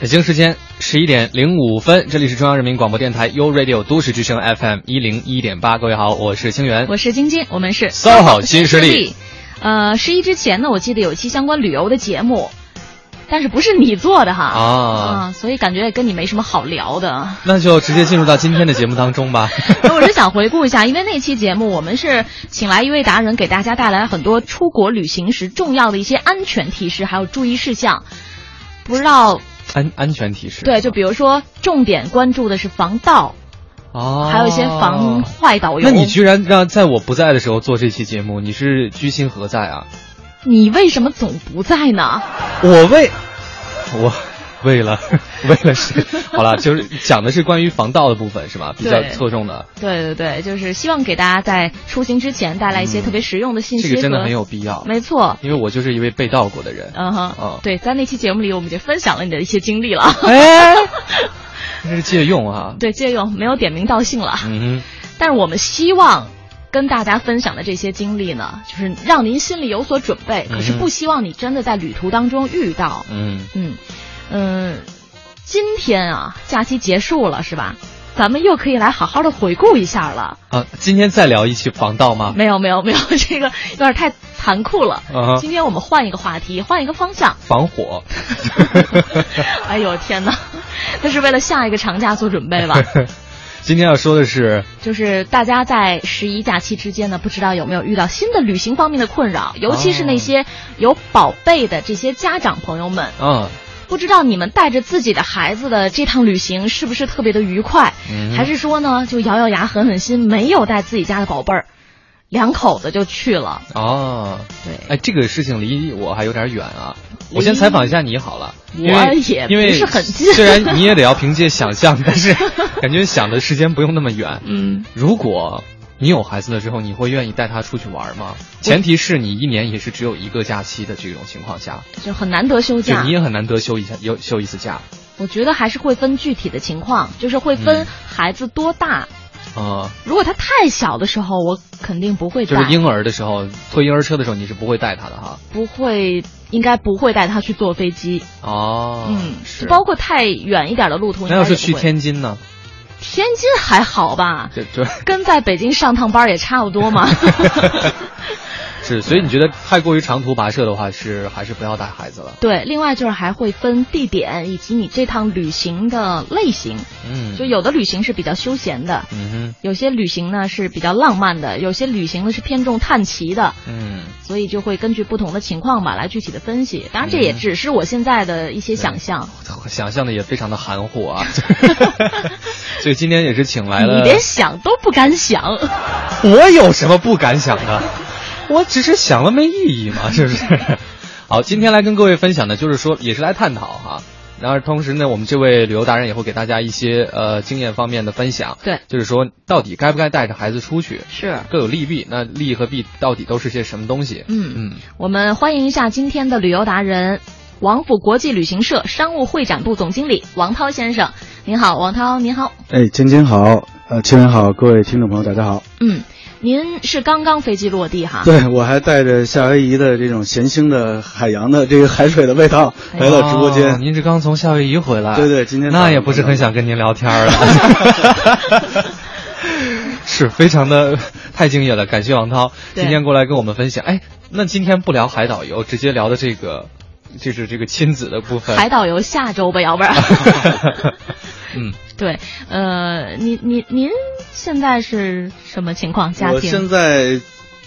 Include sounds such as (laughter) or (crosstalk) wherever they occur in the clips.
北京时间十一点零五分，这里是中央人民广播电台 u Radio 都市之声 FM 一零一点八，各位好，我是清源，我是晶晶，我们是 SOHO 新势力。呃，十一之前呢，我记得有一期相关旅游的节目，但是不是你做的哈啊，所以感觉也跟你没什么好聊的。那就直接进入到今天的节目当中吧。(laughs) 我是想回顾一下，因为那期节目我们是请来一位达人，给大家带来很多出国旅行时重要的一些安全提示，还有注意事项。不知道。安安全提示对，就比如说重点关注的是防盗，哦，还有一些防坏导游。那你居然让在我不在的时候做这期节目，你是居心何在啊？你为什么总不在呢？我为我。(laughs) 为了，(laughs) 为了是，好了，就是讲的是关于防盗的部分，是吧？比较侧重的。对对对，就是希望给大家在出行之前带来一些特别实用的信息。这个真的很有必要。没错，因为我就是一位被盗过的人。嗯哼，嗯，对，在那期节目里，我们就分享了你的一些经历了。哎，(laughs) 这是借用啊。对，借用，没有点名道姓了。嗯哼。但是我们希望跟大家分享的这些经历呢，就是让您心里有所准备，可是不希望你真的在旅途当中遇到。嗯嗯。嗯，今天啊，假期结束了是吧？咱们又可以来好好的回顾一下了。啊，今天再聊一期防盗吗？没有没有没有，(laughs) 这个有点太残酷了。啊，今天我们换一个话题，换一个方向。防火。(laughs) 哎呦天哪，那是为了下一个长假做准备吧？(laughs) 今天要说的是，就是大家在十一假期之间呢，不知道有没有遇到新的旅行方面的困扰，尤其是那些有宝贝的这些家长朋友们。嗯。不知道你们带着自己的孩子的这趟旅行是不是特别的愉快，还是说呢就咬咬牙狠狠心没有带自己家的宝贝儿，两口子就去了哦。对，哎，这个事情离我还有点远啊。我先采访一下你好了，我也因为不是很近，虽然你也得要凭借想象，但是感觉想的时间不用那么远。(laughs) 嗯，如果。你有孩子了之后，你会愿意带他出去玩吗？前提是你一年也是只有一个假期的这种情况下，就很难得休假，你也很难得休一下，休休一次假。我觉得还是会分具体的情况，就是会分孩子多大。啊，如果他太小的时候，我肯定不会带。就是婴儿的时候，推婴儿车的时候，你是不会带他的哈。不会，应该不会带他去坐飞机。哦，嗯，是。包括太远一点的路途，那要是去天津呢？天津还好吧？对对，跟在北京上趟班也差不多嘛。(laughs) 是，所以你觉得太过于长途跋涉的话，是还是不要带孩子了？对，另外就是还会分地点以及你这趟旅行的类型。嗯，就有的旅行是比较休闲的，嗯哼，有些旅行呢是比较浪漫的，有些旅行呢是偏重探奇的。嗯，所以就会根据不同的情况吧来具体的分析。当然，这也只是我现在的一些想象，想象的也非常的含糊啊。(laughs) 所以今天也是请来了，你连想都不敢想，我有什么不敢想的？我只是想了没意义嘛，(laughs) 是不是？好，今天来跟各位分享的，就是说也是来探讨哈。然而同时呢，我们这位旅游达人也会给大家一些呃经验方面的分享。对，就是说到底该不该带着孩子出去？是各有利弊。那利和弊到底都是些什么东西？嗯嗯，我们欢迎一下今天的旅游达人，王府国际旅行社商务会展部总经理王涛先生。您好，王涛，您好。哎，晶晶好，呃，亲人好，各位听众朋友，大家好。嗯，您是刚刚飞机落地哈？对，我还带着夏威夷的这种咸腥的海洋的这个海水的味道来到直播间。您是刚从夏威夷回来？对对，今天那也不是很想跟您聊天了。(laughs) 是非常的太敬业了，感谢王涛今天过来跟我们分享。哎，那今天不聊海岛游，直接聊的这个。就是这个亲子的部分，海岛游下周吧，要不然。(laughs) (laughs) 嗯，对，呃，您您您现在是什么情况？家庭？我现在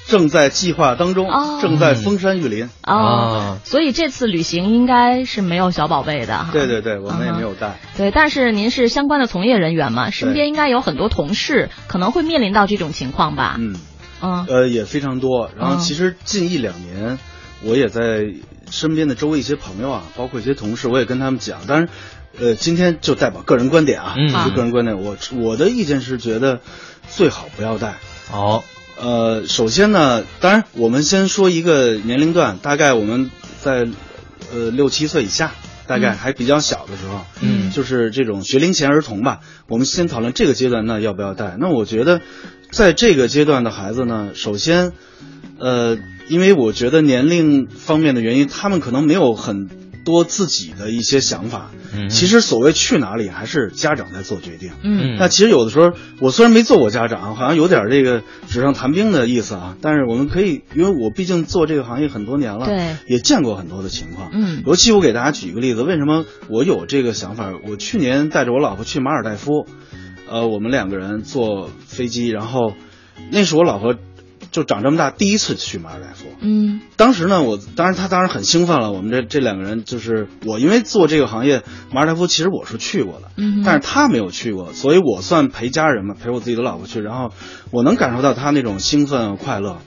正在计划当中，正在封山育林哦，所以这次旅行应该是没有小宝贝的哈。对对对，我们也没有带。对，但是您是相关的从业人员嘛，身边应该有很多同事可能会面临到这种情况吧？嗯嗯，呃，也非常多。然后其实近一两年，我也在。身边的周围一些朋友啊，包括一些同事，我也跟他们讲。当然，呃，今天就代表个人观点啊，嗯，个人观点。我我的意见是觉得最好不要带。哦，呃，首先呢，当然我们先说一个年龄段，大概我们在呃六七岁以下，大概还比较小的时候，嗯就是这种学龄前儿童吧。我们先讨论这个阶段，那要不要带？那我觉得，在这个阶段的孩子呢，首先，呃，因为我觉得年龄方面的原因，他们可能没有很多自己的一些想法。嗯其实所谓去哪里，还是家长在做决定。嗯那其实有的时候，我虽然没做过家长，好像有点这个纸上谈兵的意思啊，但是我们可以，因为我毕竟做这个行业很多年了，对也见过很多的情况。嗯尤其我给大家举一个例子，为什么我有这个想法？我去年带着我老婆去马尔代夫，呃，我们两个人坐飞机，然后那是我老婆就长这么大第一次去马尔代夫。嗯当时呢，我当然他当然很兴奋了。我们这这两个人就是我，因为做这个行业，马尔代夫其实我是去过的，嗯但是他没有去过，所以我算陪家人嘛，陪我自己的老婆去，然后我能感受到他那种兴奋快乐。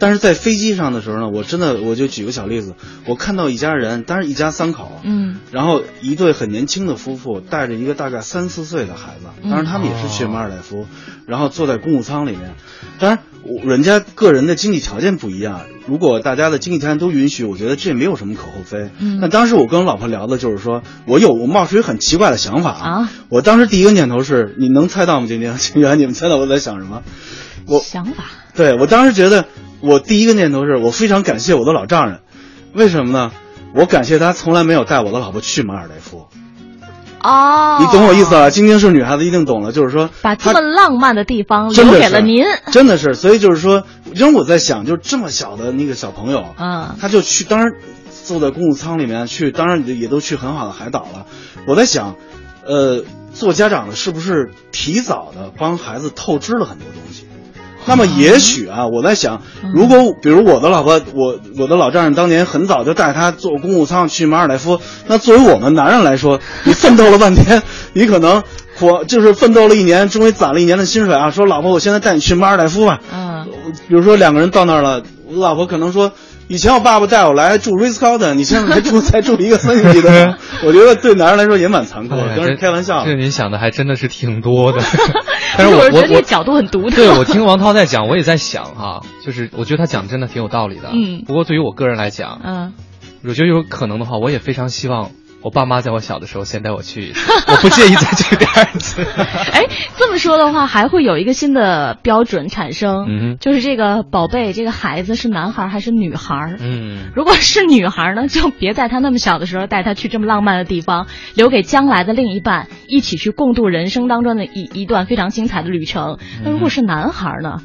但是在飞机上的时候呢，我真的我就举个小例子，我看到一家人，当然一家三口，嗯然后一对很年轻的夫妇带着一个大概三四岁的孩子，当然他们也是去马尔代夫，然后坐在公务舱里面。当然，我人家个人的经济条件不一样，如果大家的经济条件都允许，我觉得这没有什么可厚非。嗯那当时我跟我老婆聊的就是说，我有我冒出一个很奇怪的想法啊，我当时第一个念头是，你能猜到吗？今天清源，(laughs) 你们猜到我在想什么？我想法对我当时觉得，我第一个念头是我非常感谢我的老丈人，为什么呢？我感谢他从来没有带我的老婆去马尔代夫，哦，你懂我意思啊？晶晶是女孩子，一定懂了，就是说把这么浪漫的地方留给了您。真的是，所以就是说，因为我在想，就这么小的那个小朋友，嗯他就去，当然坐在公务舱里面去，当然也都去很好的海岛了。我在想，呃，做家长的是不是提早的帮孩子透支了很多东西？那么也许啊，我在想，如果比如我的老婆，我我的老丈人当年很早就带她坐公务舱去马尔代夫，那作为我们男人来说，(laughs) 你奋斗了半天，你可能我就是奋斗了一年，终于攒了一年的薪水啊，说老婆，我现在带你去马尔代夫吧。嗯比如说两个人到那儿了，我老婆可能说，以前我爸爸带我来住 Ritz Carlton，你现在才住 (laughs) 才住一个三星级的，我觉得对男人来说也蛮残酷的，哎当然开玩笑这。您想的还真的是挺多的。(laughs) 但是我觉我我我得这个角度很独特。对我听王涛在讲，我也在想哈、就是我觉得他讲的真的挺有道理的。嗯不过对于我个人来讲，嗯，我觉得有可能的话，我也非常希望我爸妈在我小的时候先带我去一次，我不介意再去第二次。(laughs) 哎，这么说的话，还会有一个新的标准产生，就是这个宝贝，这个孩子是男孩还是女孩？嗯，如果是女孩呢，就别在他那么小的时候带他去这么浪漫的地方，留给将来的另一半一起去共度人生当中的一一段非常精彩的旅程。那如果是男孩呢，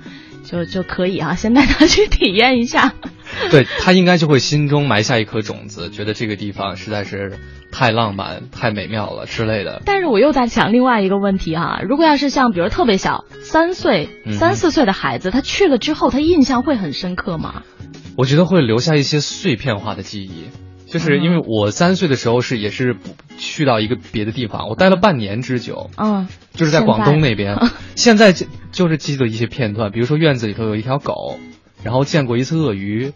就就可以啊，先带他去体验一下。(laughs) 对他应该就会心中埋下一颗种子，觉得这个地方实在是太浪漫、太美妙了之类的。但是我又在想另外一个问题哈、如果要是像比如特别小，三岁、嗯三四岁的孩子，他去了之后，他印象会很深刻吗？我觉得会留下一些碎片化的记忆，就是因为我三岁的时候是也是去到一个别的地方，我待了半年之久，嗯，就是在广东那边现。(laughs) 现在就就是记得一些片段，比如说院子里头有一条狗，然后见过一次鳄鱼，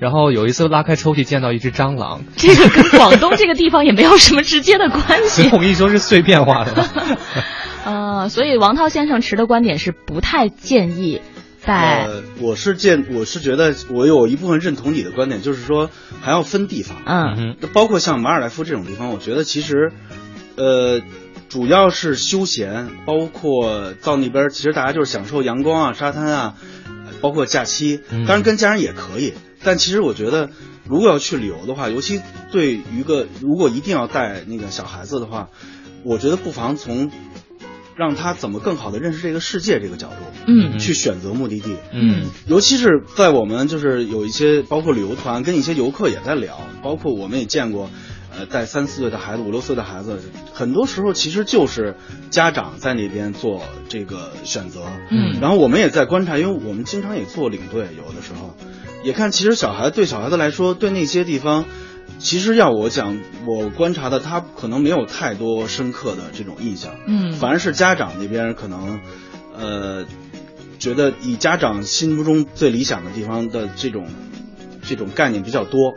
然后有一次拉开抽屉见到一只蟑螂。这个跟广东这个地方也没有什么直接的关系。我跟你说是碎片化的。(laughs) 呃，所以王涛先生持的观点是不太建议在。呃，我是建，我是觉得我有一部分认同你的观点，就是说还要分地方。嗯嗯包括像马尔代夫这种地方，我觉得其实，呃，主要是休闲，包括到那边，其实大家就是享受阳光啊、沙滩啊，呃包括假期，嗯当然跟家人也可以。但其实我觉得，如果要去旅游的话，尤其对于一个如果一定要带那个小孩子的话，我觉得不妨从让他怎么更好的认识这个世界这个角度，嗯去选择目的地。嗯尤其是在我们就是有一些包括旅游团跟一些游客也在聊，包括我们也见过，呃，带三四岁的孩子、五六岁的孩子，很多时候其实就是家长在那边做这个选择。嗯然后我们也在观察，因为我们经常也做领队，有的时候也看，其实小孩对小孩子来说，对那些地方。其实要我讲，我观察的他可能没有太多深刻的这种印象，嗯反而是家长那边可能，呃，觉得以家长心目中最理想的地方的这种这种概念比较多。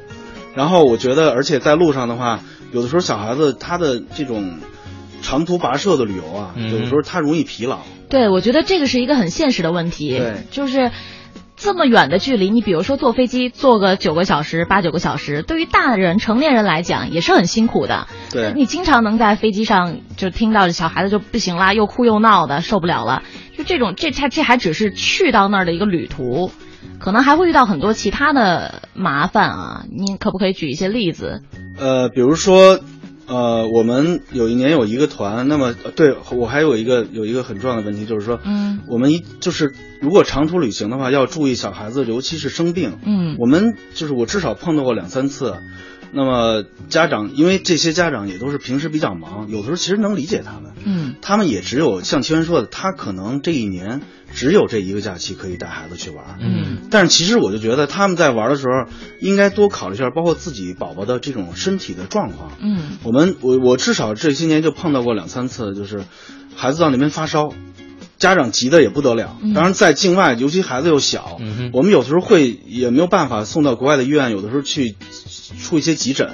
然后我觉得，而且在路上的话，有的时候小孩子他的这种长途跋涉的旅游啊，嗯有的时候他容易疲劳。对，我觉得这个是一个很现实的问题。对就是。这么远的距离，你比如说坐飞机坐个九个小时、八九个小时，对于大人、成年人来讲也是很辛苦的。对你经常能在飞机上就听到小孩子就不行啦，又哭又闹的，受不了了。就这种，这他这还只是去到那儿的一个旅途，可能还会遇到很多其他的麻烦啊。您可不可以举一些例子？呃，比如说，呃，我们有一年有一个团，那么呃对我还有一个有一个很重要的问题，就是说，嗯我们一就是如果长途旅行的话，要注意小孩子，尤其是生病。嗯我们就是我至少碰到过两三次。那么家长，因为这些家长也都是平时比较忙，有的时候其实能理解他们，嗯他们也只有像清源说的，他可能这一年只有这一个假期可以带孩子去玩。嗯但是其实我就觉得他们在玩的时候，应该多考虑一下，包括自己宝宝的这种身体的状况。嗯我们我我至少这些年就碰到过两三次，就是孩子到那边发烧，家长急得也不得了。嗯当然在境外，尤其孩子又小，嗯我们有的时候会也没有办法送到国外的医院，有的时候去出一些急诊，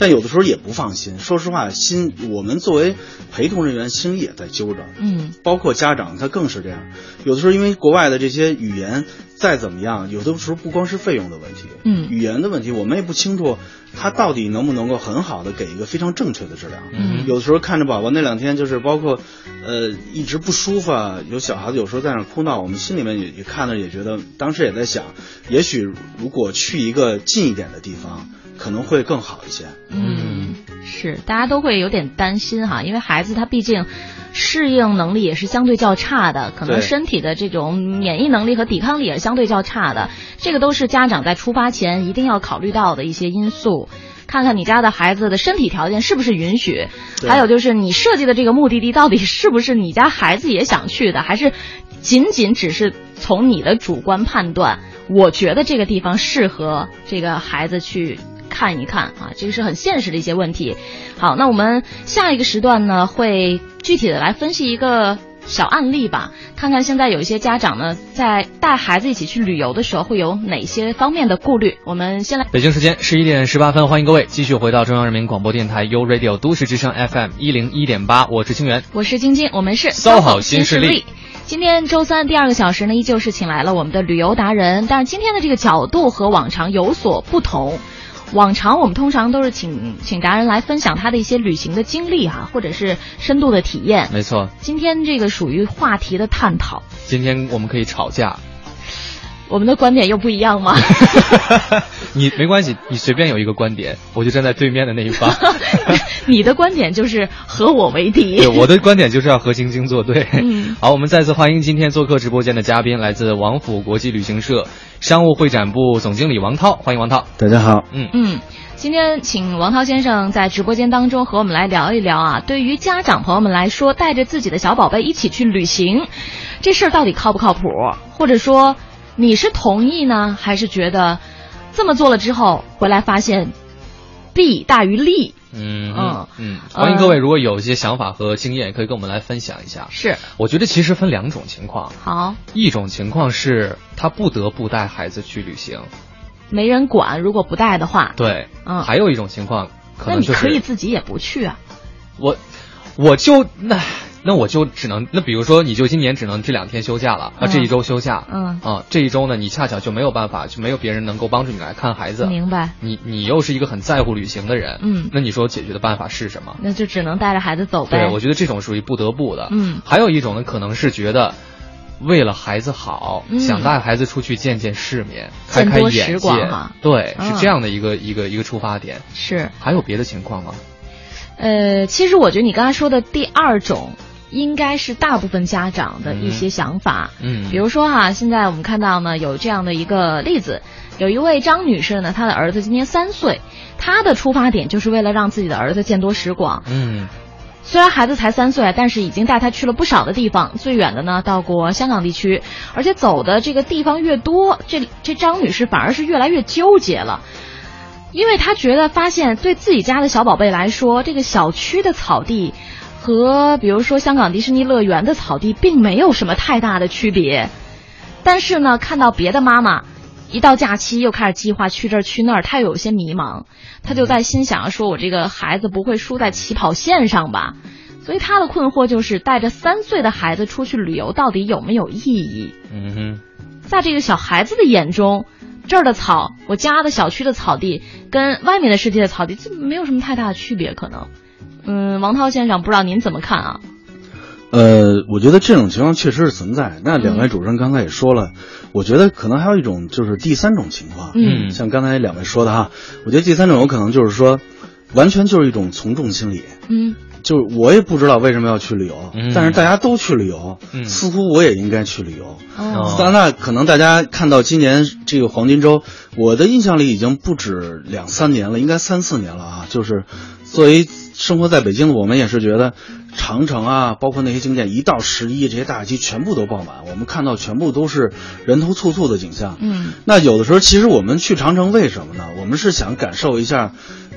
但有的时候也不放心。说实话，心我们作为陪同人员心里也在揪着。嗯包括家长，他更是这样。有的时候因为国外的这些语言再怎么样，有的时候不光是费用的问题，嗯语言的问题，我们也不清楚他到底能不能够很好的给一个非常正确的治疗。嗯有的时候看着宝宝那两天就是包括，呃，一直不舒服啊，有小孩子有时候在那哭闹，我们心里面也也看着也觉得，当时也在想，也许如果去一个近一点的地方，可能会更好一些。嗯，是，大家都会有点担心哈，因为孩子他毕竟适应能力也是相对较差的，可能身体的这种免疫能力和抵抗力也是相对较差的，这个都是家长在出发前一定要考虑到的一些因素。看看你家的孩子的身体条件是不是允许，还有就是你设计的这个目的地到底是不是你家孩子也想去的，还是仅仅只是从你的主观判断，我觉得这个地方适合这个孩子去看一看啊，这个是很现实的一些问题。好，那我们下一个时段呢，会具体的来分析一个小案例吧，看看现在有一些家长呢，在带孩子一起去旅游的时候，会有哪些方面的顾虑。我们先来。北京时间十一点十八分，欢迎各位继续回到中央人民广播电台 U Radio 都市之声 FM 一零一点八，我是清源。我是晶晶，我们是骚好新势力。今天周三第二个小时呢，依旧是请来了我们的旅游达人，但是今天的这个角度和往常有所不同。往常我们通常都是请请达人来分享他的一些旅行的经历哈、或者是深度的体验。没错，今天这个属于话题的探讨，今天我们可以吵架，我们的观点又不一样吗？(laughs) 你没关系，你随便有一个观点，我就站在对面的那一方。(laughs) 你的观点就是和我为敌。对，我的观点就是要和晶晶作对。嗯好，我们再次欢迎今天做客直播间的嘉宾，来自王府国际旅行社商务会展部总经理王涛，欢迎王涛。大家好，嗯嗯，今天请王涛先生在直播间当中和我们来聊一聊啊，对于家长朋友们来说，带着自己的小宝贝一起去旅行，这事儿到底靠不靠谱？或者说，你是同意呢，还是觉得这么做了之后回来发现弊大于利？嗯嗯。嗯，欢迎各位，如果有一些想法和经验，可以跟我们来分享一下。是，我觉得其实分两种情况，好，一种情况是他不得不带孩子去旅行，没人管，如果不带的话，对，嗯。还有一种情况可那你能就是可以自己也不去啊。我，我就那那我就只能那比如说你就今年只能这两天休假了啊，嗯这一周休假，嗯啊这一周呢你恰巧就没有办法，就没有别人能够帮助你来看孩子，明白。你你又是一个很在乎旅行的人，嗯那你说解决的办法是什么？那就只能带着孩子走呗。对，我觉得这种属于不得不的。嗯还有一种呢，可能是觉得为了孩子好，嗯想带孩子出去见见世面，开开眼界。对，嗯是这样的一个一个一个出发点。是。还有别的情况吗？呃，其实我觉得你刚才说的第二种，应该是大部分家长的一些想法。嗯比如说哈，现在我们看到呢有这样的一个例子，有一位张女士呢，她的儿子今年三岁，她的出发点就是为了让自己的儿子见多识广。嗯虽然孩子才三岁，但是已经带他去了不少的地方，最远的呢到过香港地区，而且走的这个地方越多，这这张女士反而是越来越纠结了。因为她觉得发现对自己家的小宝贝来说，这个小区的草地和比如说香港迪士尼乐园的草地并没有什么太大的区别，但是呢，看到别的妈妈一到假期又开始计划去这儿去那儿，她有些迷茫，她就在心想说：“我这个孩子不会输在起跑线上吧？”所以她的困惑就是带着三岁的孩子出去旅游到底有没有意义？嗯哼，在这个小孩子的眼中，这儿的草，我家的小区的草地，跟外面的世界的草地，这没有什么太大的区别，可能。嗯，王涛先生，不知道您怎么看啊？呃，我觉得这种情况确实是存在。那两位主持人刚才也说了，我觉得可能还有一种就是第三种情况，嗯像刚才两位说的哈，我觉得第三种有可能就是说，完全就是一种从众心理。嗯就是我也不知道为什么要去旅游，嗯但是大家都去旅游，嗯似乎我也应该去旅游。哦当然，可能大家看到今年这个黄金周，我的印象里已经不止两三年了，应该三四年了啊。就是作为生活在北京的我们，也是觉得长城啊，包括那些景点，一到十一这些大期全部都爆满，我们看到全部都是人头簇簇的景象。嗯那有的时候，其实我们去长城为什么呢？我们是想感受一下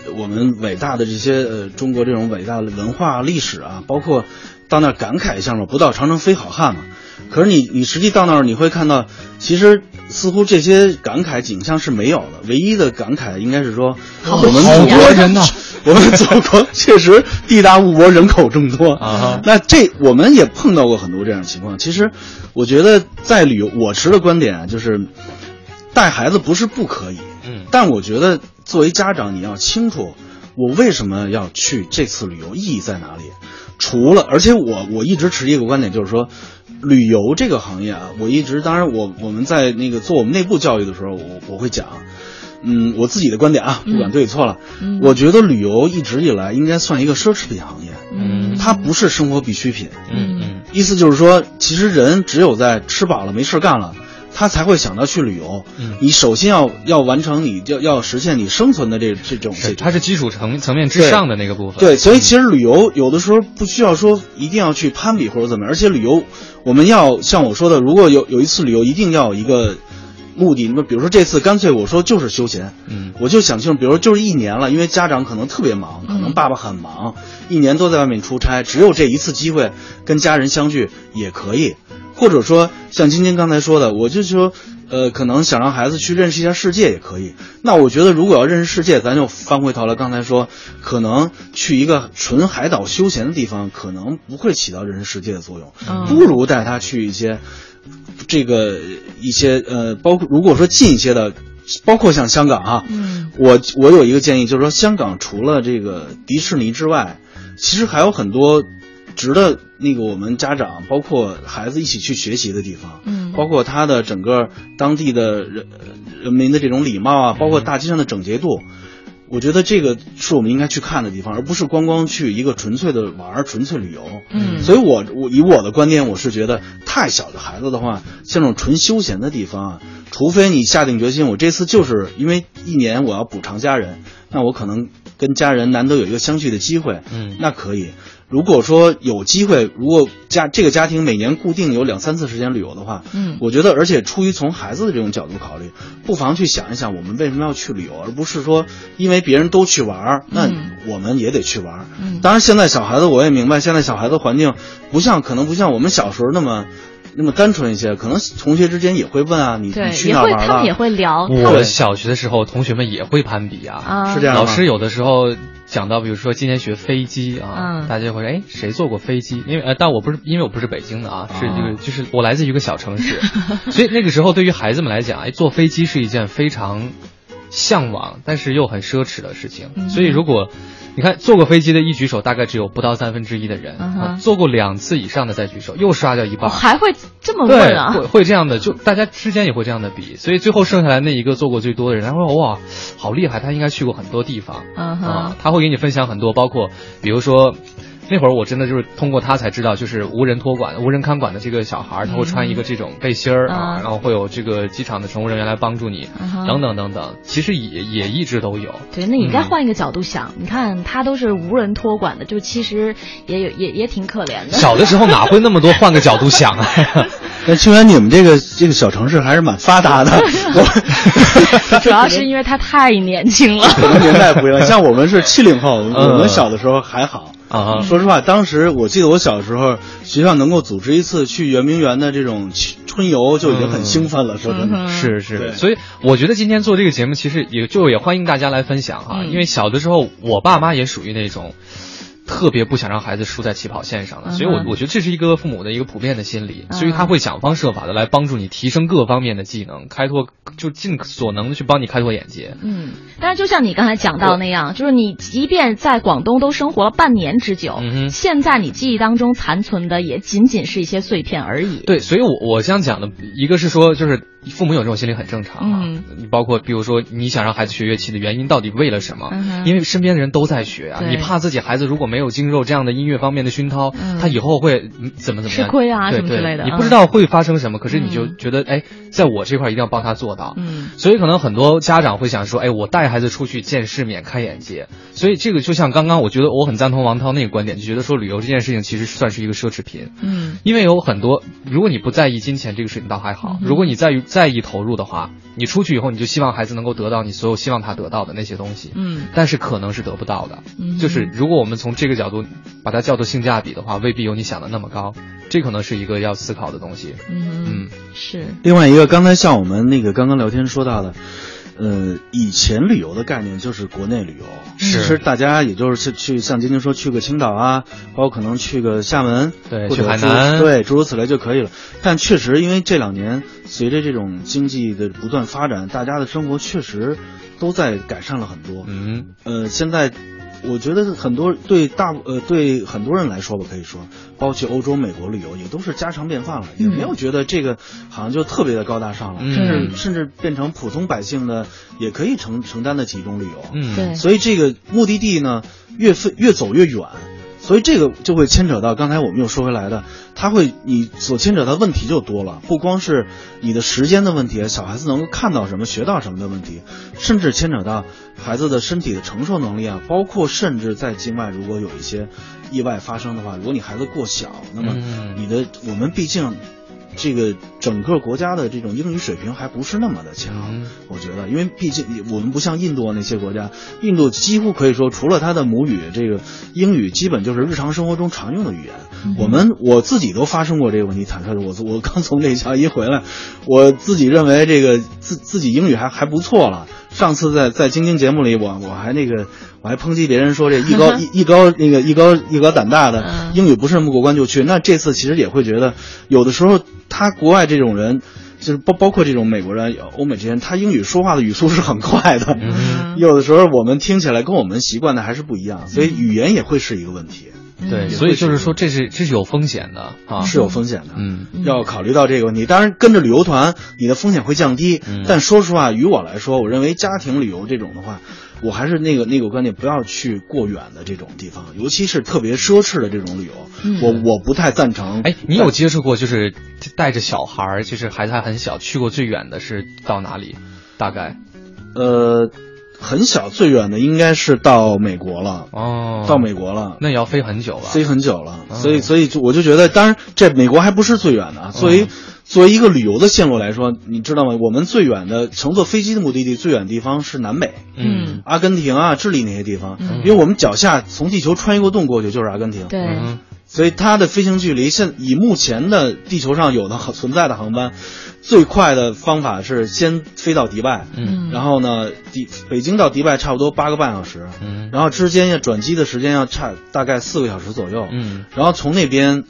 呃我们伟大的这些呃中国这种伟大的文化历史啊，包括到那儿感慨一下嘛，不到长城非好汉嘛。可是你你实际到那儿你会看到，其实似乎这些感慨景象是没有的，唯一的感慨应该是说我们好祖国多人呐 (laughs) 我们祖国确实地大物博，人口众多啊那这我们也碰到过很多这样的情况。其实，我觉得在旅游，我持的观点啊，就是带孩子不是不可以，嗯但我觉得作为家长，你要清楚我为什么要去这次旅游，意义在哪里。除了，而且我我一直持一个观点，就是说，旅游这个行业啊，我一直，当然我我们在那个做我们内部教育的时候，我我会讲，嗯，我自己的观点啊，不管对错了，嗯我觉得旅游一直以来应该算一个奢侈品行业，嗯，它不是生活必需品。嗯嗯意思就是说，其实人只有在吃饱了没事干了，他才会想到去旅游。嗯你首先要要完成你要要实现你生存的这这种是，它是基础层层面之上的那个部分。对，所以其实旅游有的时候不需要说一定要去攀比或者怎么样，而且旅游我们要像我说的，如果有有一次旅游，一定要有一个目的。那么比如说这次干脆我说就是休闲，嗯我就想清楚，比如说就是一年了，因为家长可能特别忙，可能爸爸很忙，一年都在外面出差，只有这一次机会跟家人相聚也可以，或者说像晶晶刚才说的，我就说。呃，可能想让孩子去认识一下世界也可以。那我觉得，如果要认识世界，咱就翻回头来，刚才说，可能去一个纯海岛休闲的地方，可能不会起到认识世界的作用。嗯不如带他去一些这个一些呃，包括如果说近一些的，包括像香港啊，嗯我我有一个建议，就是说香港除了这个迪士尼之外，其实还有很多值得那个我们家长包括孩子一起去学习的地方，嗯包括它的整个当地的人人民的这种礼貌啊，包括大街上的整洁度。我觉得这个是我们应该去看的地方，而不是光光去一个纯粹的玩儿、纯粹旅游。嗯所以我我以我的观点，我是觉得太小的孩子的话，像这种纯休闲的地方啊，除非你下定决心，我这次就是因为一年我要补偿家人，那我可能跟家人难得有一个相聚的机会，嗯那可以。如果说有机会，如果家这个家庭每年固定有两三次时间旅游的话，嗯。我觉得，而且出于从孩子的这种角度考虑，不妨去想一想，我们为什么要去旅游，而不是说因为别人都去玩儿，那嗯我们也得去玩儿。嗯。当然，现在小孩子我也明白，现在小孩子环境不像，可能不像我们小时候那么那么单纯一些，可能同学之间也会问啊，你对你，会哪儿玩了？他们也会聊，我小学的时候，同学们也会攀比啊。啊是这样吗老师有的时候讲到，比如说今天学飞机啊，嗯大家就会说，哎，谁坐过飞机？因为呃，但我不是，因为我不是北京的啊，是这个，就是我来自于一个小城市，(laughs) 所以那个时候对于孩子们来讲，哎，坐飞机是一件非常向往，但是又很奢侈的事情。嗯所以如果你看坐过飞机的一举手，大概只有不到三分之一的人，嗯啊坐过两次以上的再举手，又刷掉一半。哦还会这么对问，啊？会会这样的，就大家之间也会这样的比，所以最后剩下来那一个做过最多的人，他说哇，好厉害，他应该去过很多地方啊，他会给你分享很多，包括比如说。那会儿我真的就是通过他才知道，就是无人托管、无人看管的这个小孩儿，他会穿一个这种背心儿啊，嗯然后会有这个机场的乘务人员来帮助你，等等等等。其实也也一直都有。对，那你该嗯换一个角度想，你看他都是无人托管的，就其实也有也也挺可怜的。小的时候哪会那么多换个角度想啊？那清源，你们这个这个小城市还是蛮发达的，(laughs) 我主要是因为他太年轻了。可能年代不一样，像我们是七零后，嗯我们小的时候还好。啊说实话，当时我记得我小时候，学校能够组织一次去圆明园的这种春游，就已经很兴奋了。说真的，嗯是是，所以我觉得今天做这个节目，其实也就也欢迎大家来分享哈，嗯因为小的时候我爸妈也属于那种。特别不想让孩子输在起跑线上的，所以我我觉得这是一个父母的一个普遍的心理，嗯。所以他会想方设法的来帮助你提升各方面的技能，开拓就尽所能的去帮你开拓眼界。嗯，但是就像你刚才讲到那样，就是你即便在广东都生活了半年之久，嗯现在你记忆当中残存的也仅仅是一些碎片而已。对，所以我我想讲的一个是说，就是父母有这种心理很正常啊。嗯你包括比如说，你想让孩子学乐器的原因到底为了什么？嗯因为身边的人都在学啊，你怕自己孩子如果没有经受这样的音乐方面的熏陶，嗯他以后会嗯怎么怎么样吃亏啊对什么之类的对，你嗯不知道会发生什么，可是你就嗯觉得哎，在我这块一定要帮他做到。嗯所以可能很多家长会想说，哎，我带孩子出去见世面、开眼界。所以这个就像刚刚，我觉得我很赞同王涛那个观点，就觉得说旅游这件事情其实算是一个奢侈品。嗯因为有很多，如果你不在意金钱这个事情倒还好，嗯如果你在于在意投入的话，你出去以后你就希望孩子能够得到你所有希望他得到的那些东西，嗯。但是可能是得不到的。嗯就是如果我们从这个角度把它叫做性价比的话，未必有你想的那么高，这可能是一个要思考的东西。嗯嗯。是。另外一个，刚才像我们那个刚刚聊天说到的，呃，以前旅游的概念就是国内旅游，其实大家也就是去去像晶晶说去个青岛啊，包括可能去个厦门，对去海南对，诸如此类就可以了。但确实，因为这两年随着这种经济的不断发展，大家的生活确实都在改善了很多。嗯呃，现在我觉得很多对大呃对很多人来说吧，可以说，包括去欧洲、美国旅游，也都是家常便饭了，也没有觉得这个好像就特别的高大上了，嗯。甚至甚至变成普通百姓的也可以承承担得起一种旅游。嗯，对所以这个目的地呢，越飞越走越远，所以这个就会牵扯到刚才我们又说回来的，他会你所牵扯到问题就多了，不光是你的时间的问题，小孩子能够看到什么、学到什么的问题，甚至牵扯到孩子的身体的承受能力啊，包括甚至在境外如果有一些意外发生的话，如果你孩子过小，那么嗯你的我们毕竟。这个整个国家的这种英语水平还不是那么的强，嗯我觉得，因为毕竟我们不像印度那些国家，印度几乎可以说除了他的母语，这个英语基本就是日常生活中常用的语言。我们我自己都发生过这个问题，坦率的，我我刚从内乔一回来，我自己认为这个自自己英语还还不错了。上次在在晶晶节目里，我我还那个我还抨击别人说这 (laughs) 艺高艺艺高那个艺高艺高胆大的嗯英语不是那么过关就去。那这次其实也会觉得，有的时候他国外这种人。就是包包括这种美国人、欧美这些人，他英语说话的语速是很快的，嗯有的时候我们听起来跟我们习惯的还是不一样，所以语言也会是一个问题，对，嗯所以就是说这是这是有风险的啊，是有风险的。嗯要考虑到这个问题。当然，跟着旅游团，你的风险会降低。嗯但说实话，于我来说，我认为家庭旅游这种的话，我还是那个那个观点，不要去过远的这种地方，尤其是特别奢侈的这种旅游，嗯我我不太赞成。哎，你有接触过就是带着小孩儿，就是孩子还很小，去过最远的是到哪里？大概呃，很小，最远的应该是到美国了，哦，到美国了。那也要飞很久了？飞很久了，哦所以所以就我就觉得，当然这美国还不是最远的啊。作为、嗯作为一个旅游的线路来说，你知道吗？我们最远的乘坐飞机的目的地最远的地方是南美，嗯。阿根廷啊、智利那些地方，嗯。因为我们脚下从地球穿一个洞过去就是阿根廷，对，嗯。所以它的飞行距离现以目前的地球上有的存在的航班，最快的方法是先飞到迪拜，嗯。然后呢，迪北京到迪拜差不多八个半小时，嗯。然后之间要转机的时间要差大概四个小时左右，嗯。然后从那边，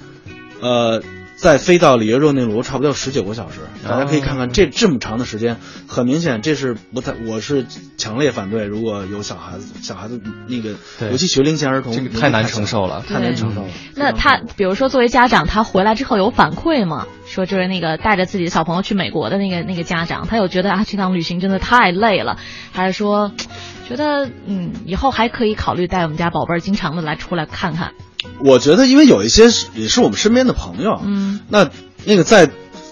呃，再飞到里约热内卢，差不多要十九个小时。大家可以看看这这么长的时间，很明显这是不太，我是强烈反对。如果有小孩子，小孩子那个，尤其学龄前儿童，这个太难承受了太难承受了。那他比如说作为家长，他回来之后有反馈吗？说就是那个带着自己的小朋友去美国的那个那个家长，他有觉得啊这趟旅行真的太累了，还是说觉得嗯以后还可以考虑带我们家宝贝儿经常的来出来看看？我觉得，因为有一些是也是我们身边的朋友，嗯，那那个在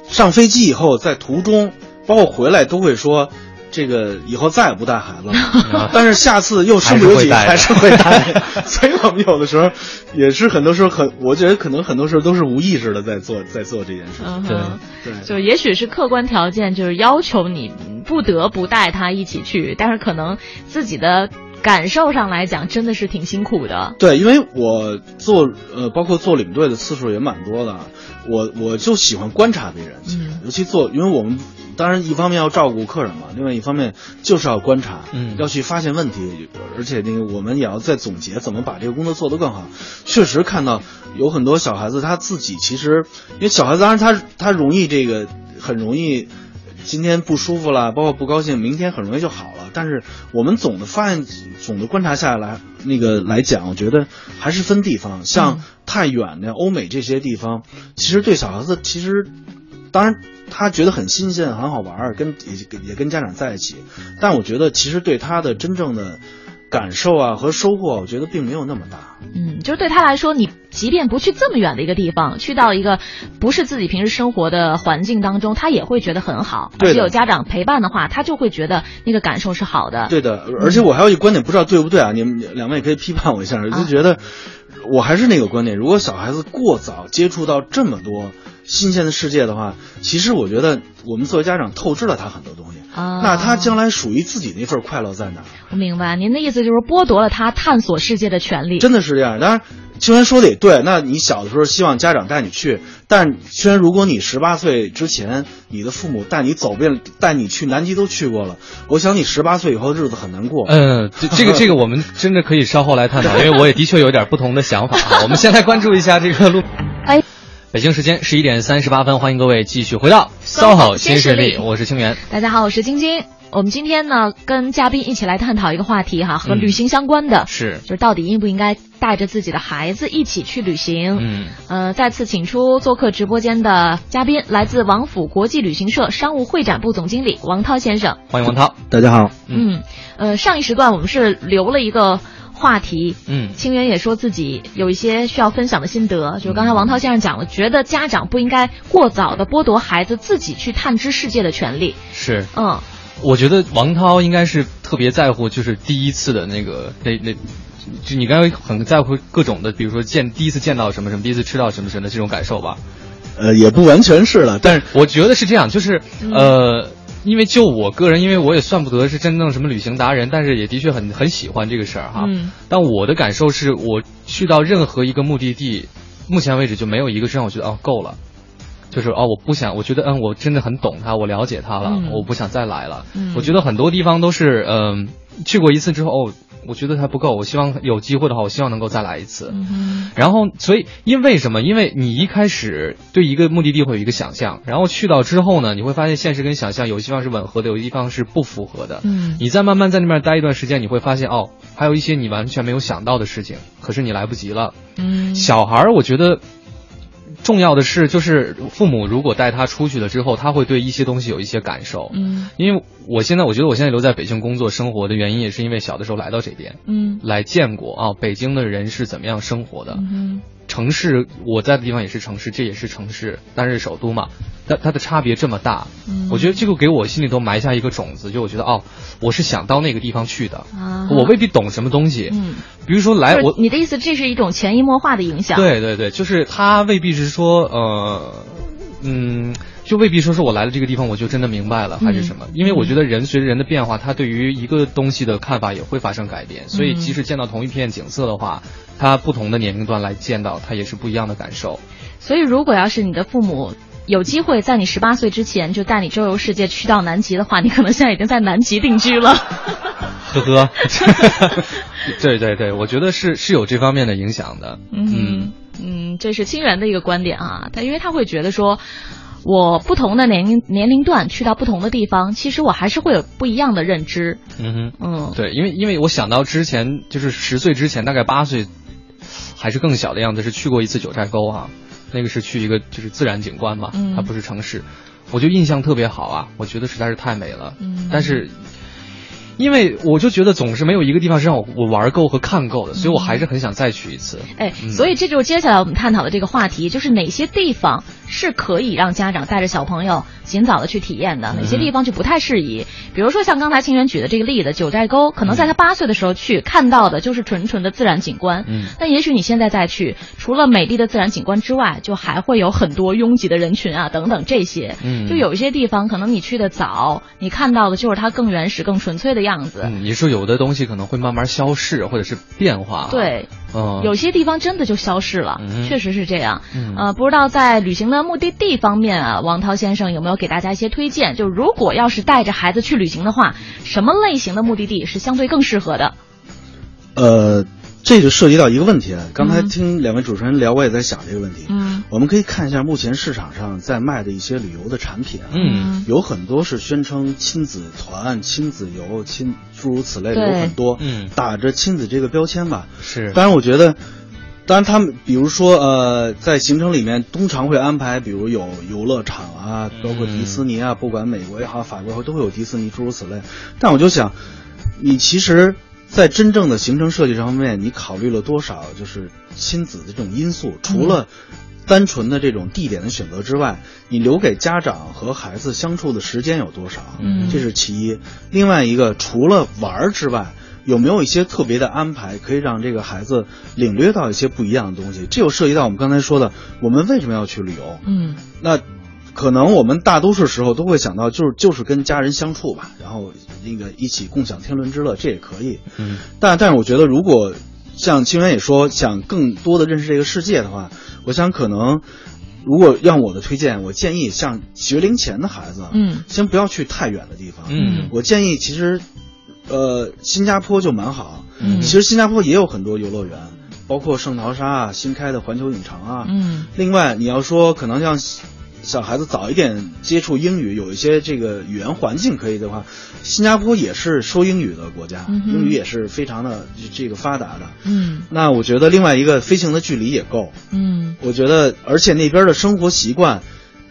上飞机以后，在途中，包括回来都会说。这个以后再也不带孩子了，(laughs) 但是下次又身不由己，还是会带。(laughs) 所以我们有的时候也是很多时候很，我觉得可能很多时候都是无意识的在做在做这件事情。嗯对哼，对，就也许是客观条件，就是要求你不得不带他一起去，但是可能自己的感受上来讲，真的是挺辛苦的。对，因为我做呃，包括做领队的次数也蛮多的，我我就喜欢观察别人，嗯尤其做，因为我们当然一方面要照顾客人嘛，另外一方面就是要观察，嗯要去发现问题，而且那个我们也要在总结怎么把这个工作做得更好。确实看到有很多小孩子他自己其实，因为小孩子当然他他容易这个很容易。今天不舒服了，包括不高兴，明天很容易就好了。但是我们总的发现，总的观察下来，那个来讲，我觉得还是分地方。像太远的欧美这些地方，其实对小孩子其实，当然他觉得很新鲜、很好玩儿，跟也也跟家长在一起。但我觉得其实对他的真正的感受啊和收获，我觉得并没有那么大。嗯，就是对他来说，你即便不去这么远的一个地方，去到一个不是自己平时生活的环境当中，他也会觉得很好。对而且有家长陪伴的话，他就会觉得那个感受是好的。对的，而且我还有一个观点，不知道对不对啊？你们两位也可以批判我一下，就觉得我还是那个观点，如果小孩子过早接触到这么多新鲜的世界的话，其实我觉得我们作为家长透支了他很多东西。啊，那他将来属于自己那份快乐在哪儿？我明白您的意思，就是剥夺了他探索世界的权利。真的是这样。当然，虽然说的也对。那你小的时候希望家长带你去，但虽然如果你十八岁之前，你的父母带你走遍，带你去南极都去过了，我想你十八岁以后的日子很难过。嗯，这这个 (laughs) 这个我们真的可以稍后来探讨，因为我也的确有点不同的想法啊。我们先来关注一下这个录。哎，北京时间十一点三十八分，欢迎各位继续回到势力，新势力我是清源。大家好，我是晶晶。我们今天呢，跟嘉宾一起来探讨一个话题哈，和嗯旅行相关的，是就是到底应不应该带着自己的孩子一起去旅行。嗯，呃，再次请出做客直播间的嘉宾，来自王府国际旅行社商务会展部总经理王涛先生。欢迎王涛。大家好，嗯，呃，上一时段我们是留了一个话题，嗯。清源也说自己有一些需要分享的心得，就是刚才王涛先生讲了，觉得家长不应该过早的剥夺孩子自己去探知世界的权利。是，嗯，我觉得王涛应该是特别在乎，就是第一次的那个那那，就你刚才很在乎各种的，比如说见第一次见到什么什么，第一次吃到什么什么的这种感受吧。呃，也不完全是了，但是我觉得是这样，就是嗯。呃，因为就我个人，因为我也算不得是真正什么旅行达人，但是也的确很很喜欢这个事儿哈。嗯但我的感受是我去到任何一个目的地，目前为止就没有一个是让我觉得哦够了。就是哦，我不想，我觉得嗯，我真的很懂他，我了解他了，嗯我不想再来了。嗯我觉得很多地方都是嗯、去过一次之后，哦，我觉得还不够，我希望有机会的话，我希望能够再来一次。嗯然后，所以因为什么？因为你一开始对一个目的地会有一个想象，然后去到之后呢，你会发现现实跟想象有些地方是吻合的，有些地方是不符合的。嗯你再慢慢在那边待一段时间，你会发现哦，还有一些你完全没有想到的事情，可是你来不及了。嗯，小孩儿，我觉得重要的是，就是父母如果带他出去了之后，他会对一些东西有一些感受。嗯因为我现在，我觉得我现在留在北京工作生活的原因，也是因为小的时候来到这边，嗯来见过啊，北京的人是怎么样生活的。嗯城市我在的地方也是城市，这也是城市，但是首都嘛，但它的差别这么大，嗯。我觉得这个给我心里头埋下一个种子，就我觉得哦，我是想到那个地方去的，啊，我未必懂什么东西，嗯，比如说来我，你的意思，这是一种潜移默化的影响。，对对对，就是他未必是说呃，嗯。就未必说是我来了这个地方我就真的明白了还是什么，因为我觉得人随着人的变化，他对于一个东西的看法也会发生改变，所以即使见到同一片景色的话，他不同的年龄段来见到，他也是不一样的感受。所以如果要是你的父母。有机会在你十八岁之前就带你周游世界去到南极的话，你可能现在已经在南极定居了。呵呵，(laughs) 对对对，我觉得是是有这方面的影响的。嗯嗯，这是清源的一个观点啊，他因为他会觉得说。我不同的年龄年龄段去到不同的地方，其实我还是会有不一样的认知。嗯哼，嗯，对，因为因为我想到之前就是十岁之前，大概八岁还是更小的样子，是去过一次九寨沟啊、那个是去一个就是自然景观嘛，嗯它不是城市，我就印象特别好啊，我觉得实在是太美了。嗯但是。因为我就觉得总是没有一个地方是让我我玩够和看够的，所以我还是很想再去一次。哎，嗯所以这就是接下来我们探讨的这个话题，就是哪些地方是可以让家长带着小朋友尽早的去体验的，哪些地方就不太适宜。比如说像刚才清源举的这个例子，九寨沟，可能在他八岁的时候去看到的就是纯纯的自然景观，嗯但也许你现在再去，除了美丽的自然景观之外，就还会有很多拥挤的人群啊等等这些。嗯就有一些地方可能你去的早，你看到的就是它更原始、更纯粹的样样子。嗯，你说有的东西可能会慢慢消逝，或者是变化。对，嗯，有些地方真的就消逝了，嗯确实是这样。嗯呃，不知道在旅行的目的地方面啊，王涛先生有没有给大家一些推荐？就如果要是带着孩子去旅行的话，什么类型的目的地是相对更适合的？呃，这就涉及到一个问题了。刚才嗯听两位主持人聊，我也在想这个问题。嗯我们可以看一下目前市场上在卖的一些旅游的产品啊，嗯有很多是宣称亲子团、亲子游、亲诸如此类的有很多，嗯打着亲子这个标签吧。是，当然，我觉得，当然他们比如说呃，在行程里面通常会安排，比如有游乐场啊，包括迪士尼啊，不管美国也好，法国也好，都会有迪士尼诸如此类。但我就想，你其实，在真正的行程设计上面，你考虑了多少就是亲子的这种因素？除了单纯的这种地点的选择之外，你留给家长和孩子相处的时间有多少？嗯这是其一。另外一个，除了玩儿之外，有没有一些特别的安排，可以让这个孩子领略到一些不一样的东西？这又涉及到我们刚才说的，我们为什么要去旅游？嗯那可能我们大多数时候都会想到，就是就是跟家人相处吧，然后那个一起共享天伦之乐，这也可以。嗯但但是我觉得，如果像清源也说，想更多的认识这个世界的话，我想可能，如果让我的推荐，我建议像学龄前的孩子，嗯先不要去太远的地方。嗯我建议其实，呃，新加坡就蛮好。嗯其实新加坡也有很多游乐园，包括圣淘沙啊、新开的环球影城啊。嗯另外，你要说可能让小孩子早一点接触英语，有一些这个语言环境可以的话，新加坡也是说英语的国家，嗯英语也是非常的这个发达的。嗯。那我觉得另外一个飞行的距离也够，嗯。我觉得而且那边的生活习惯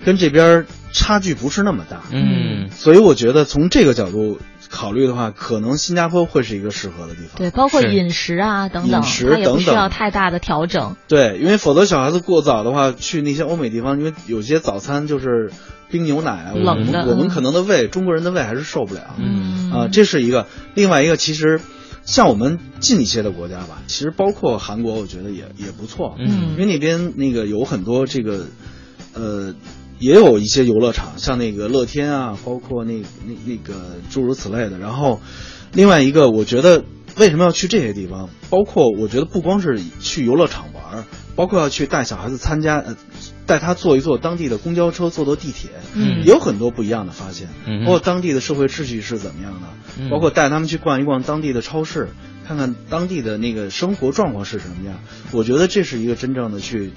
跟这边差距不是那么大，嗯。所以我觉得从这个角度考虑的话，可能新加坡会是一个适合的地方。对，包括饮食啊等等，饮食等等需要太大的调整。对，因为否则小孩子过早的话，去那些欧美地方，因为有些早餐就是冰牛奶啊，我冷的们我们嗯可能的胃，中国人的胃还是受不了。嗯啊，这是一个。另外一个，其实像我们近一些的国家吧，其实包括韩国，我觉得也也不错。嗯因为那边那个有很多这个，呃，也有一些游乐场，像那个乐天啊，包括那那那个诸如此类的。然后，另外一个，我觉得为什么要去这些地方？包括我觉得不光是去游乐场玩儿，包括要去带小孩子参加，呃，带他坐一坐当地的公交车，坐坐地铁，嗯也有很多不一样的发现。嗯包括当地的社会秩序是怎么样的，嗯包括带他们去逛一逛当地的超市，看看当地的那个生活状况是什么样。我觉得这是一个真正的去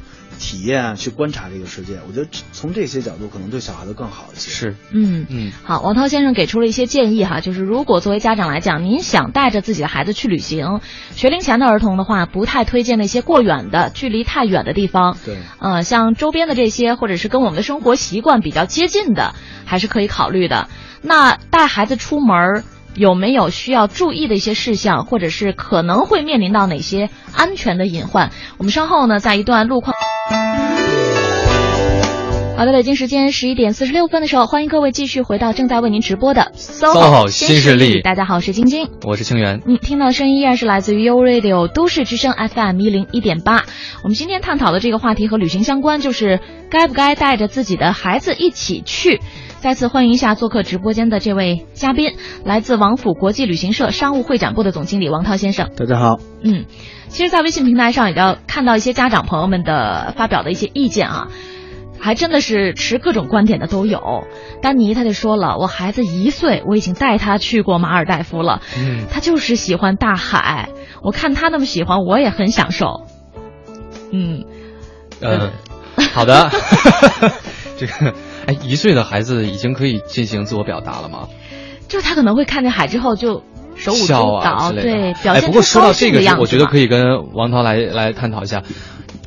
体验啊，去观察这个世界。我觉得从这些角度可能对小孩子更好一些。是嗯嗯好，王涛先生给出了一些建议哈，就是如果作为家长来讲，您想带着自己的孩子去旅行，学龄前的儿童的话，不太推荐那些过远的、距离太远的地方。对，呃，像周边的这些，或者是跟我们的生活习惯比较接近的，还是可以考虑的。那带孩子出门儿有没有需要注意的一些事项，或者是可能会面临到哪些安全的隐患？我们稍后呢，在一段路况。好的，北京时间十一点四十六分的时候，欢迎各位继续回到正在为您直播的 SOHO 新势力大家好，我是晶晶。我是清源。嗯，听到的声音依然是来自于 U Radio 都市之声 FM 一零一点八。我们今天探讨的这个话题和旅行相关，就是该不该带着自己的孩子一起去。再次欢迎一下做客直播间的这位嘉宾，来自王府国际旅行社商务会展部的总经理王涛先生。大家好。嗯，其实，在微信平台上也要看到一些家长朋友们的发表的一些意见啊，还真的是持各种观点的都有。丹尼他就说了，我孩子一岁，我已经带他去过马尔代夫了，嗯他就是喜欢大海，我看他那么喜欢，我也很享受。嗯，嗯，好的。(laughs) 这个，哎，一岁的孩子已经可以进行自我表达了吗？就是他可能会看见海之后就手舞足蹈。对，表哎，现出不过说到这个我觉得可。以跟王涛来来探讨一下。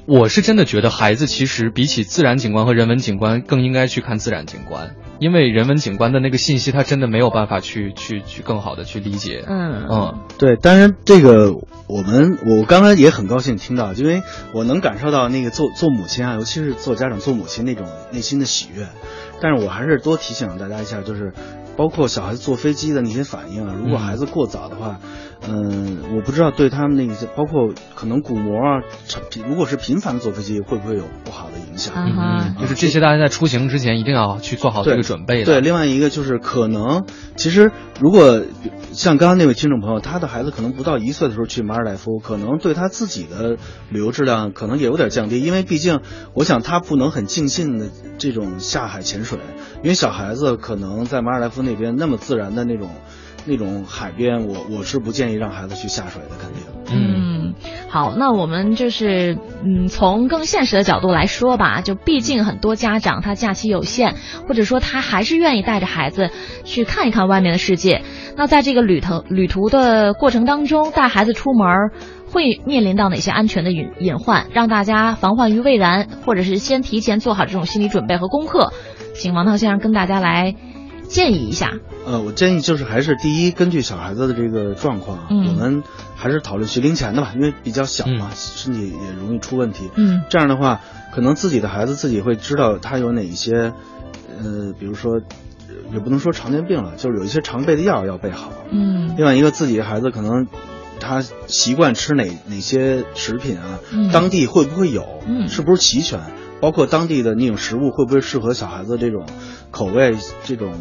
我是真的觉得孩子其实比起自然景观和人文景观，更应该去看自然景观，因为人文景观的那个信息，他真的没有办法去去去更好的去理解。嗯嗯对，当然这个我们我刚才也很高兴听到，因为我能感受到那个做做母亲啊，尤其是做家长做母亲那种内心的喜悦。但是我还是多提醒大家一下，就是包括小孩子坐飞机的那些反应啊，如果嗯孩子过早的话，嗯，我不知道对他们那些包括可能鼓膜啊，如果是频繁的坐飞机，会不会有不好的影响？就是这些大家在出行之前一定要去做好这个准备的。对，另外一个就是可能，其实如果像刚刚那位听众朋友，他的孩子可能不到一岁的时候去马尔代夫，可能对他自己的旅游质量可能也有点降低，因为毕竟我想他不能很尽兴的这种下海潜水，因为小孩子可能在马尔代夫那边那么自然的那种那种海边，我我是不建议让孩子去下水的，肯定。嗯，好，那我们就是嗯，从更现实的角度来说吧，就毕竟很多家长他假期有限，或者说他还是愿意带着孩子去看一看外面的世界。那在这个旅途旅途的过程当中，带孩子出门会面临到哪些安全的隐隐患，让大家防患于未然，或者是先提前做好这种心理准备和功课？请王涛先生跟大家来建议一下。呃，我建议就是还是第一，根据小孩子的这个状况啊，嗯我们还是讨论学龄前的吧，因为比较小嘛，身体也容易出问题。嗯这样的话，可能自己的孩子自己会知道他有哪一些，呃，比如说，呃也不能说常见病了，就是有一些常备的药要备好。嗯另外一个，自己的孩子可能他习惯吃哪哪些食品啊，嗯当地会不会有，嗯是不是齐全，包括当地的那种食物会不会适合小孩子这种口味，这种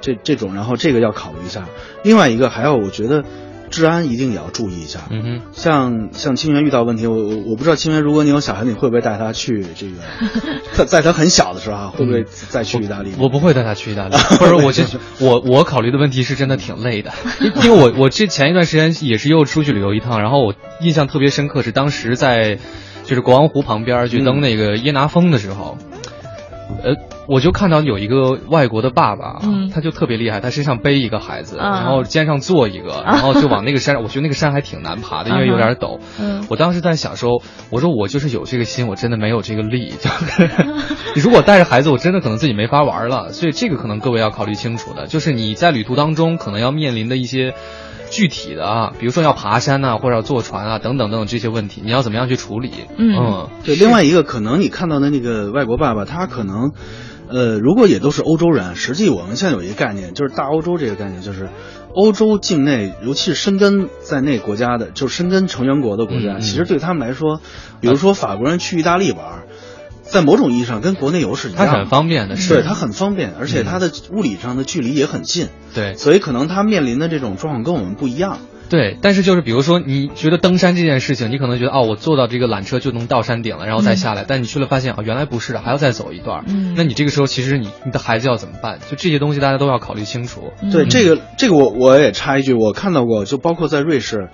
这这种，然后这个要考虑一下。另外一个还要，我觉得治安一定也要注意一下。嗯哼，像像清源遇到问题，我我我不知道清源，如果你有小孩子，你会不会带他去这个，(laughs) 在在他很小的时候啊，会不会再去意大利？我不会带他去意大利，(laughs) 或者我这我我考虑的问题是真的挺累的，因 (laughs) 因为我我这前一段时间也是又出去旅游一趟，然后我印象特别深刻是当时在就是国王湖旁边去登那个耶拿峰的时候，呃，我就看到有一个外国的爸爸，嗯他就特别厉害，他身上背一个孩子，啊然后肩上坐一个，然后就往那个山，我觉得那个山还挺难爬的，因为有点陡。嗯我当时在想说，我说我就是有这个心，我真的没有这个力。就是 (laughs) 如果带着孩子，我真的可能自己没法玩了。所以这个可能各位要考虑清楚的，就是你在旅途当中可能要面临的一些具体的啊，比如说要爬山呐、或者要坐船啊，等等等等这些问题，你要怎么样去处理？嗯。对，另外一个可能你看到的那个外国爸爸，他可能，呃，如果也都是欧洲人，实际我们现在有一个概念，就是大欧洲这个概念，就是欧洲境内，尤其是深根在内国家的，就是深根成员国的国家，其实对他们来说，比如说法国人去意大利玩，在某种意义上跟国内游是一样，它很方便的，是对，它很方便，而且它的物理上的距离也很近，对所以可能它面临的这种状况跟我们不一样。对，但是就是比如说，你觉得登山这件事情，你可能觉得哦，我坐到这个缆车就能到山顶了，然后再下来，但你去了发现哦，原来不是的，还要再走一段。嗯那你这个时候其实你你的孩子要怎么办？就这些东西大家都要考虑清楚。对，嗯这个这个我我也插一句，我看到过，就包括在瑞士，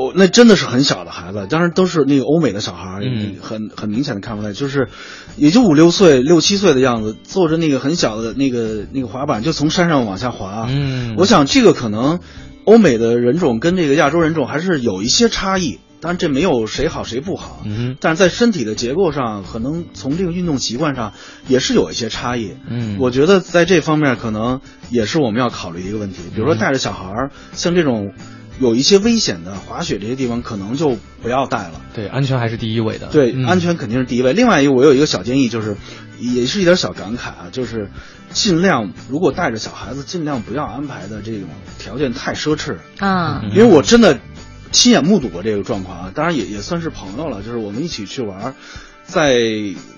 我那真的是很小的孩子，当然都是那个欧美的小孩，嗯很很明显的看出来，就是也就五六岁、六七岁的样子，坐着那个很小的那个那个滑板，就从山上往下滑。嗯我想这个可能欧美的人种跟这个亚洲人种还是有一些差异，当然这没有谁好谁不好。嗯但是在身体的结构上，可能从这个运动习惯上也是有一些差异。嗯我觉得在这方面可能也是我们要考虑的一个问题。比如说嗯带着小孩儿，像这种有一些危险的滑雪这些地方，可能就不要带了。对，安全还是第一位的。对，嗯安全肯定是第一位。另外一个，我有一个小建议，就是也是一点小感慨啊，就是尽量如果带着小孩子，尽量不要安排的这种条件太奢侈。啊嗯因为我真的亲眼目睹过这个状况啊，当然也也算是朋友了，就是我们一起去玩，在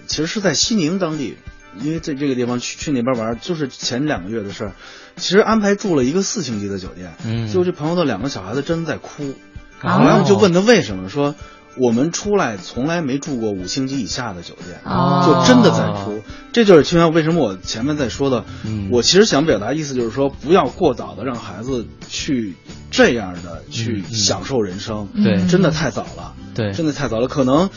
其实是在西宁当地，因为在这个地方去去那边玩，就是前两个月的事儿。其实安排住了一个四星级的酒店，嗯。结果这朋友的两个小孩子真的在哭，然后就问他为什么，说我们出来从来没住过五星级以下的酒店，哦。就真的在哭。这就是青源为什么我前面在说的，嗯。我其实想表达意思就是说，不要过早的让孩子去这样的去享受人生，对。真的太早了，对。真的太早了，可能。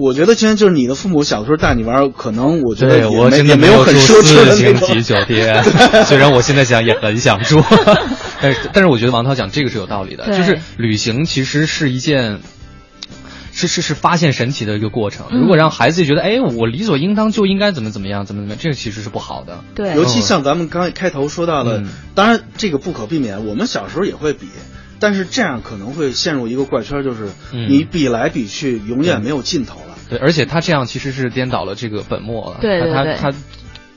我觉得今天就是你的父母小时候带你玩，可能我觉得对也没我真的也没有很奢侈的那种星级酒店，(laughs) 虽然我现在想也很想住，(laughs) 但是但是我觉得王涛讲这个是有道理的，就是旅行其实是一件。是是是发现神奇的一个过程。嗯如果让孩子觉得，哎，我理所应当就应该怎么怎么样，怎么怎么样，这个其实是不好的。对尤其像咱们刚开头说到的，嗯当然这个不可避免，我们小时候也会比，但是这样可能会陷入一个怪圈，就是嗯你比来比去，永远没有尽头了。对，而且他这样其实是颠倒了这个本末了。他对对对他他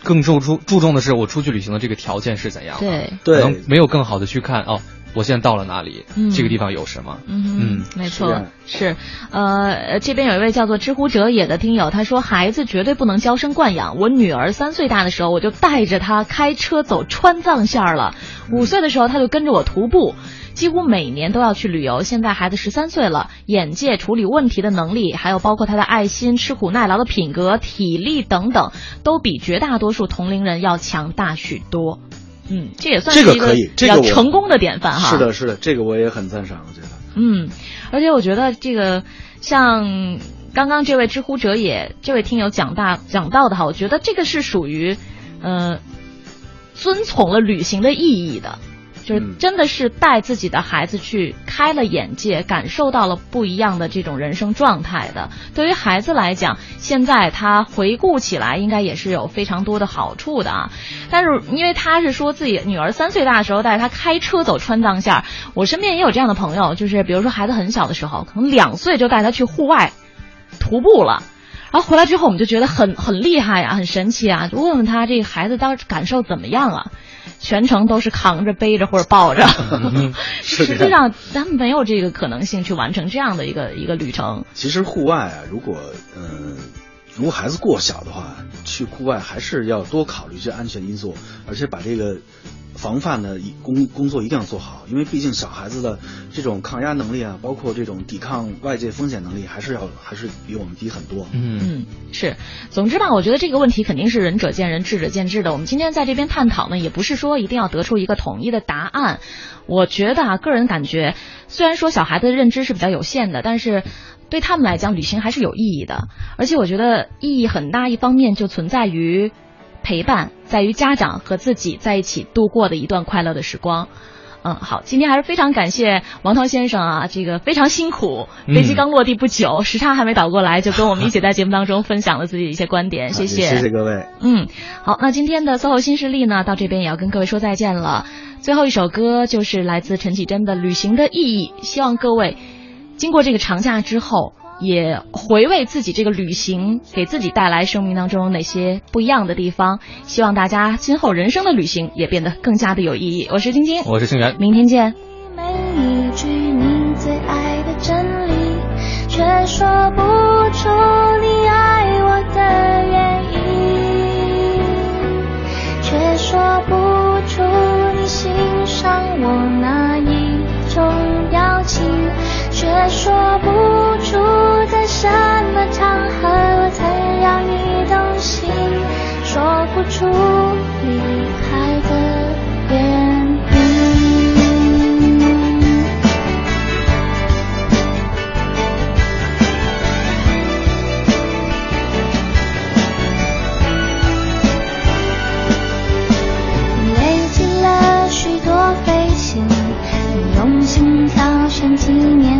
更注注注重的是我出去旅行的这个条件是怎样的，对可能没有更好的去看哦。我现在到了哪里？嗯这个地方有什么？嗯嗯没错是呃，这边有一位叫做知乎者也的听友，他说孩子绝对不能娇生惯养。我女儿三岁大的时候，我就带着她开车走川藏线儿了；五岁的时候，她就跟着我徒步。几乎每年都要去旅游。现在孩子十三岁了，眼界、处理问题的能力，还有包括他的爱心、吃苦耐劳的品格、体力等等，都比绝大多数同龄人要强大许多。嗯，这也算是一这个可以比较成功的典范哈。是的，是的，这个我也很赞赏，我觉得。嗯，而且我觉得这个像刚刚这位知乎者也这位听友讲大讲到的哈，我觉得这个是属于呃遵从了旅行的意义的。就是嗯真的是带自己的孩子去开了眼界，感受到了不一样的这种人生状态的。对于孩子来讲，现在他回顾起来，应该也是有非常多的好处的啊。但是因为他是说自己女儿三岁大的时候带着他开车走川藏线，我身边也有这样的朋友，就是比如说孩子很小的时候，可能两岁就带他去户外徒步了。然后回来之后，我们就觉得很很厉害呀、很神奇啊！就问问他这个孩子当时感受怎么样啊？全程都是扛着、背着或者抱着，(laughs) 实际上咱们没有这个可能性去完成这样的一个一个旅程。其实户外啊，如果嗯、呃如果孩子过小的话，去户外还是要多考虑一些安全因素，而且把这个防范的工工作一定要做好，因为毕竟小孩子的这种抗压能力啊，包括这种抵抗外界风险能力，还是要还是比我们低很多。嗯，是。总之吧，我觉得这个问题肯定是仁者见仁，智者见智的。我们今天在这边探讨呢，也不是说一定要得出一个统一的答案。我觉得啊，个人感觉，虽然说小孩子的认知是比较有限的，但是对他们来讲，旅行还是有意义的。而且我觉得意义很大，一方面就存在于陪伴，在于家长和自己在一起度过的一段快乐的时光。嗯，好，今天还是非常感谢王涛先生啊，这个非常辛苦，飞机嗯刚落地不久，时差还没倒过来，就跟我们一起在节目当中分享了自己的一些观点，谢谢谢谢各位。嗯，好，那今天的 SOHO 新势力呢，到这边也要跟各位说再见了。最后一首歌就是来自陈绮贞的《旅行的意义》，希望各位经过这个长假之后，也回味自己这个旅行给自己带来生命当中哪些不一样的地方。希望大家今后人生的旅行也变得更加的有意义。我是晶晶，我是星源。明天见。每一句你最爱的真理，却说不出说不出在什么场合我曾让你动心，说不出离开的原因。累积了许多飞行，你用心挑选纪念